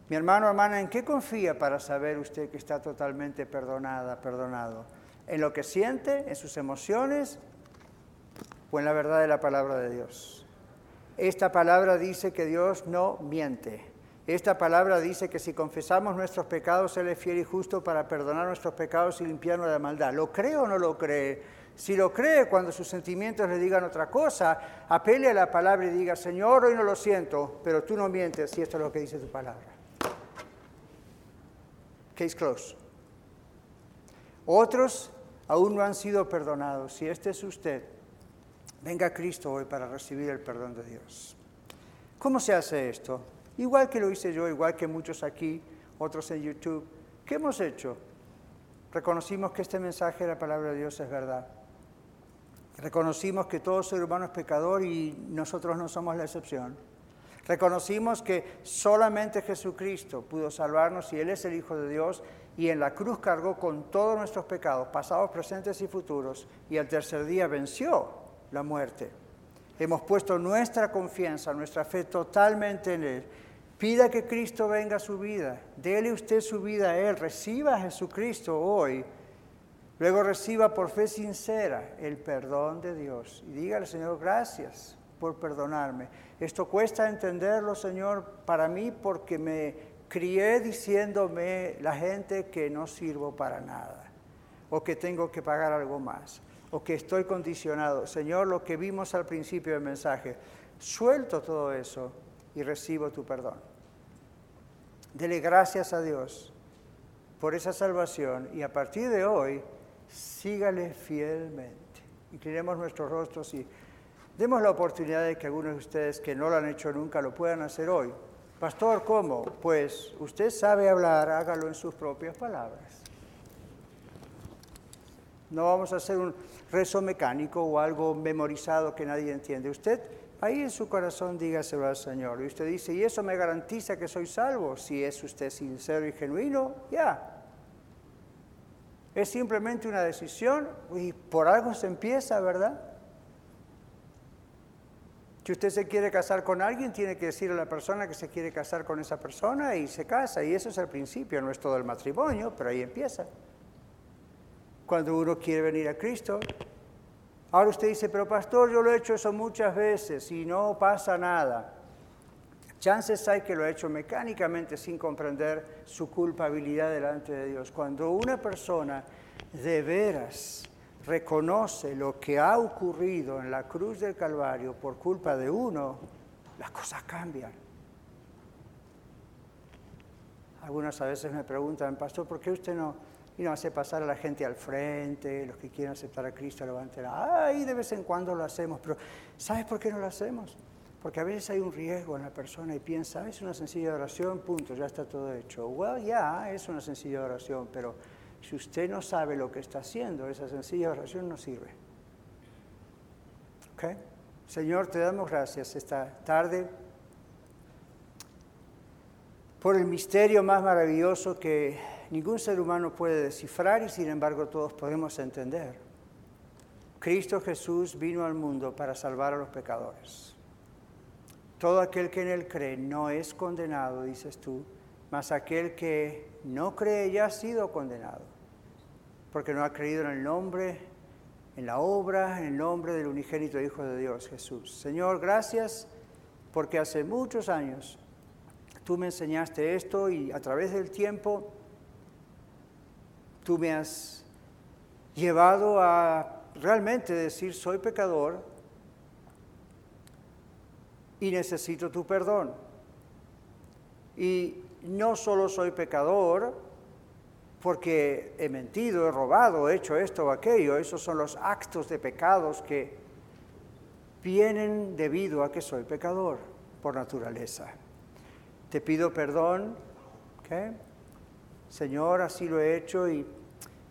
Speaker 2: mi hermano, hermana, ¿en qué confía para saber usted que está totalmente perdonada, perdonado? ¿En lo que siente? ¿En sus emociones? ¿O en la verdad de la palabra de Dios? Esta palabra dice que Dios no miente. Esta palabra dice que si confesamos nuestros pecados, Él es fiel y justo para perdonar nuestros pecados y limpiarnos de la maldad. ¿Lo cree o no lo cree? Si lo cree, cuando sus sentimientos le digan otra cosa, apele a la palabra y diga, Señor, hoy no lo siento, pero tú no mientes si esto es lo que dice tu palabra. Case close. Otros aún no han sido perdonados. Si este es usted, venga a Cristo hoy para recibir el perdón de Dios. ¿Cómo se hace esto? Igual que lo hice yo, igual que muchos aquí, otros en YouTube. ¿Qué hemos hecho? Reconocimos que este mensaje de la palabra de Dios es verdad. Reconocimos que todo ser humano es pecador y nosotros no somos la excepción. Reconocimos que solamente Jesucristo pudo salvarnos y Él es el Hijo de Dios y en la cruz cargó con todos nuestros pecados, pasados, presentes y futuros, y al tercer día venció la muerte. Hemos puesto nuestra confianza, nuestra fe totalmente en Él. Pida que Cristo venga a su vida, dele usted su vida a Él, reciba a Jesucristo hoy. Luego reciba por fe sincera el perdón de Dios y dígale, Señor, gracias por perdonarme. Esto cuesta entenderlo, Señor, para mí porque me crié diciéndome la gente que no sirvo para nada, o que tengo que pagar algo más, o que estoy condicionado. Señor, lo que vimos al principio del mensaje, suelto todo eso y recibo tu perdón. Dele gracias a Dios por esa salvación y a partir de hoy, sígale fielmente. Inclinemos nuestros rostros y demos la oportunidad de que algunos de ustedes que no lo han hecho nunca lo puedan hacer hoy. Pastor, ¿cómo? Pues usted sabe hablar, hágalo en sus propias palabras. No vamos a hacer un rezo mecánico o algo memorizado que nadie entiende. Usted ahí en su corazón dígaselo al Señor. Y usted dice, ¿y eso me garantiza que soy salvo? Si es usted sincero y genuino, ya. Es simplemente una decisión y por algo se empieza, ¿verdad? Si usted se quiere casar con alguien, tiene que decir a la persona que se quiere casar con esa persona y se casa. Y eso es el principio, no es todo el matrimonio, pero ahí empieza. Cuando uno quiere venir a Cristo. Ahora usted dice, pero pastor, yo lo he hecho eso muchas veces y no pasa nada. Chances hay que lo ha hecho mecánicamente sin comprender su culpabilidad delante de Dios. Cuando una persona de veras reconoce lo que ha ocurrido en la cruz del Calvario por culpa de uno, las cosas cambian. Algunas a veces me preguntan, pastor, ¿por qué usted no, no hace pasar a la gente al frente? Los que quieren aceptar a Cristo levanten. Ay, de vez en cuando lo hacemos, pero ¿sabes por qué no lo hacemos? Porque a veces hay un riesgo en la persona y piensa, ah, es una sencilla oración, punto, ya está todo hecho. Well, ya, es una sencilla oración, pero si usted no sabe lo que está haciendo, esa sencilla oración no sirve. ¿Ok? Señor, te damos gracias esta tarde por el misterio más maravilloso que ningún ser humano puede descifrar y sin embargo todos podemos entender. Cristo Jesús vino al mundo para salvar a los pecadores. Todo aquel que en Él cree no es condenado, dices tú, mas aquel que no cree ya ha sido condenado porque no ha creído en el nombre, en la obra, en el nombre del unigénito Hijo de Dios, Jesús. Señor, gracias porque hace muchos años tú me enseñaste esto y a través del tiempo tú me has llevado a realmente decir soy pecador y necesito tu perdón. Y no solo soy pecador, porque he mentido, he robado, he hecho esto o aquello. Esos son los actos de pecados que vienen debido a que soy pecador por naturaleza. Te pido perdón, Señor, así lo he hecho y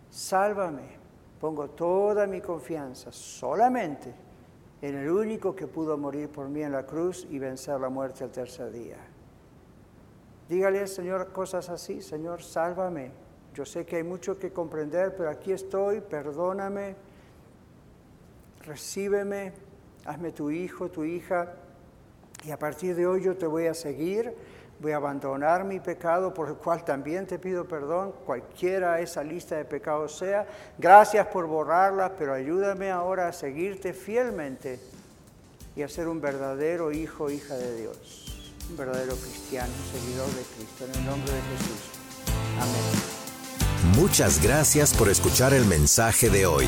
Speaker 2: sálvame. Pongo toda mi confianza solamente en el único que pudo morir por mí en la cruz y vencer la muerte al tercer día. Dígale, Señor, cosas así, Señor, sálvame. Yo sé que hay mucho que comprender, pero aquí estoy, perdóname, recíbeme, hazme tu hijo, tu hija, y a partir de hoy yo te voy a seguir, Voy a abandonar mi pecado por el cual también te pido perdón, cualquiera esa lista de pecados sea. Gracias por borrarla, pero ayúdame ahora a seguirte fielmente y a ser un verdadero hijo, hija de Dios, un verdadero cristiano, seguidor de Cristo. En el nombre de Jesús. Amén.
Speaker 1: Muchas gracias por escuchar el mensaje de hoy.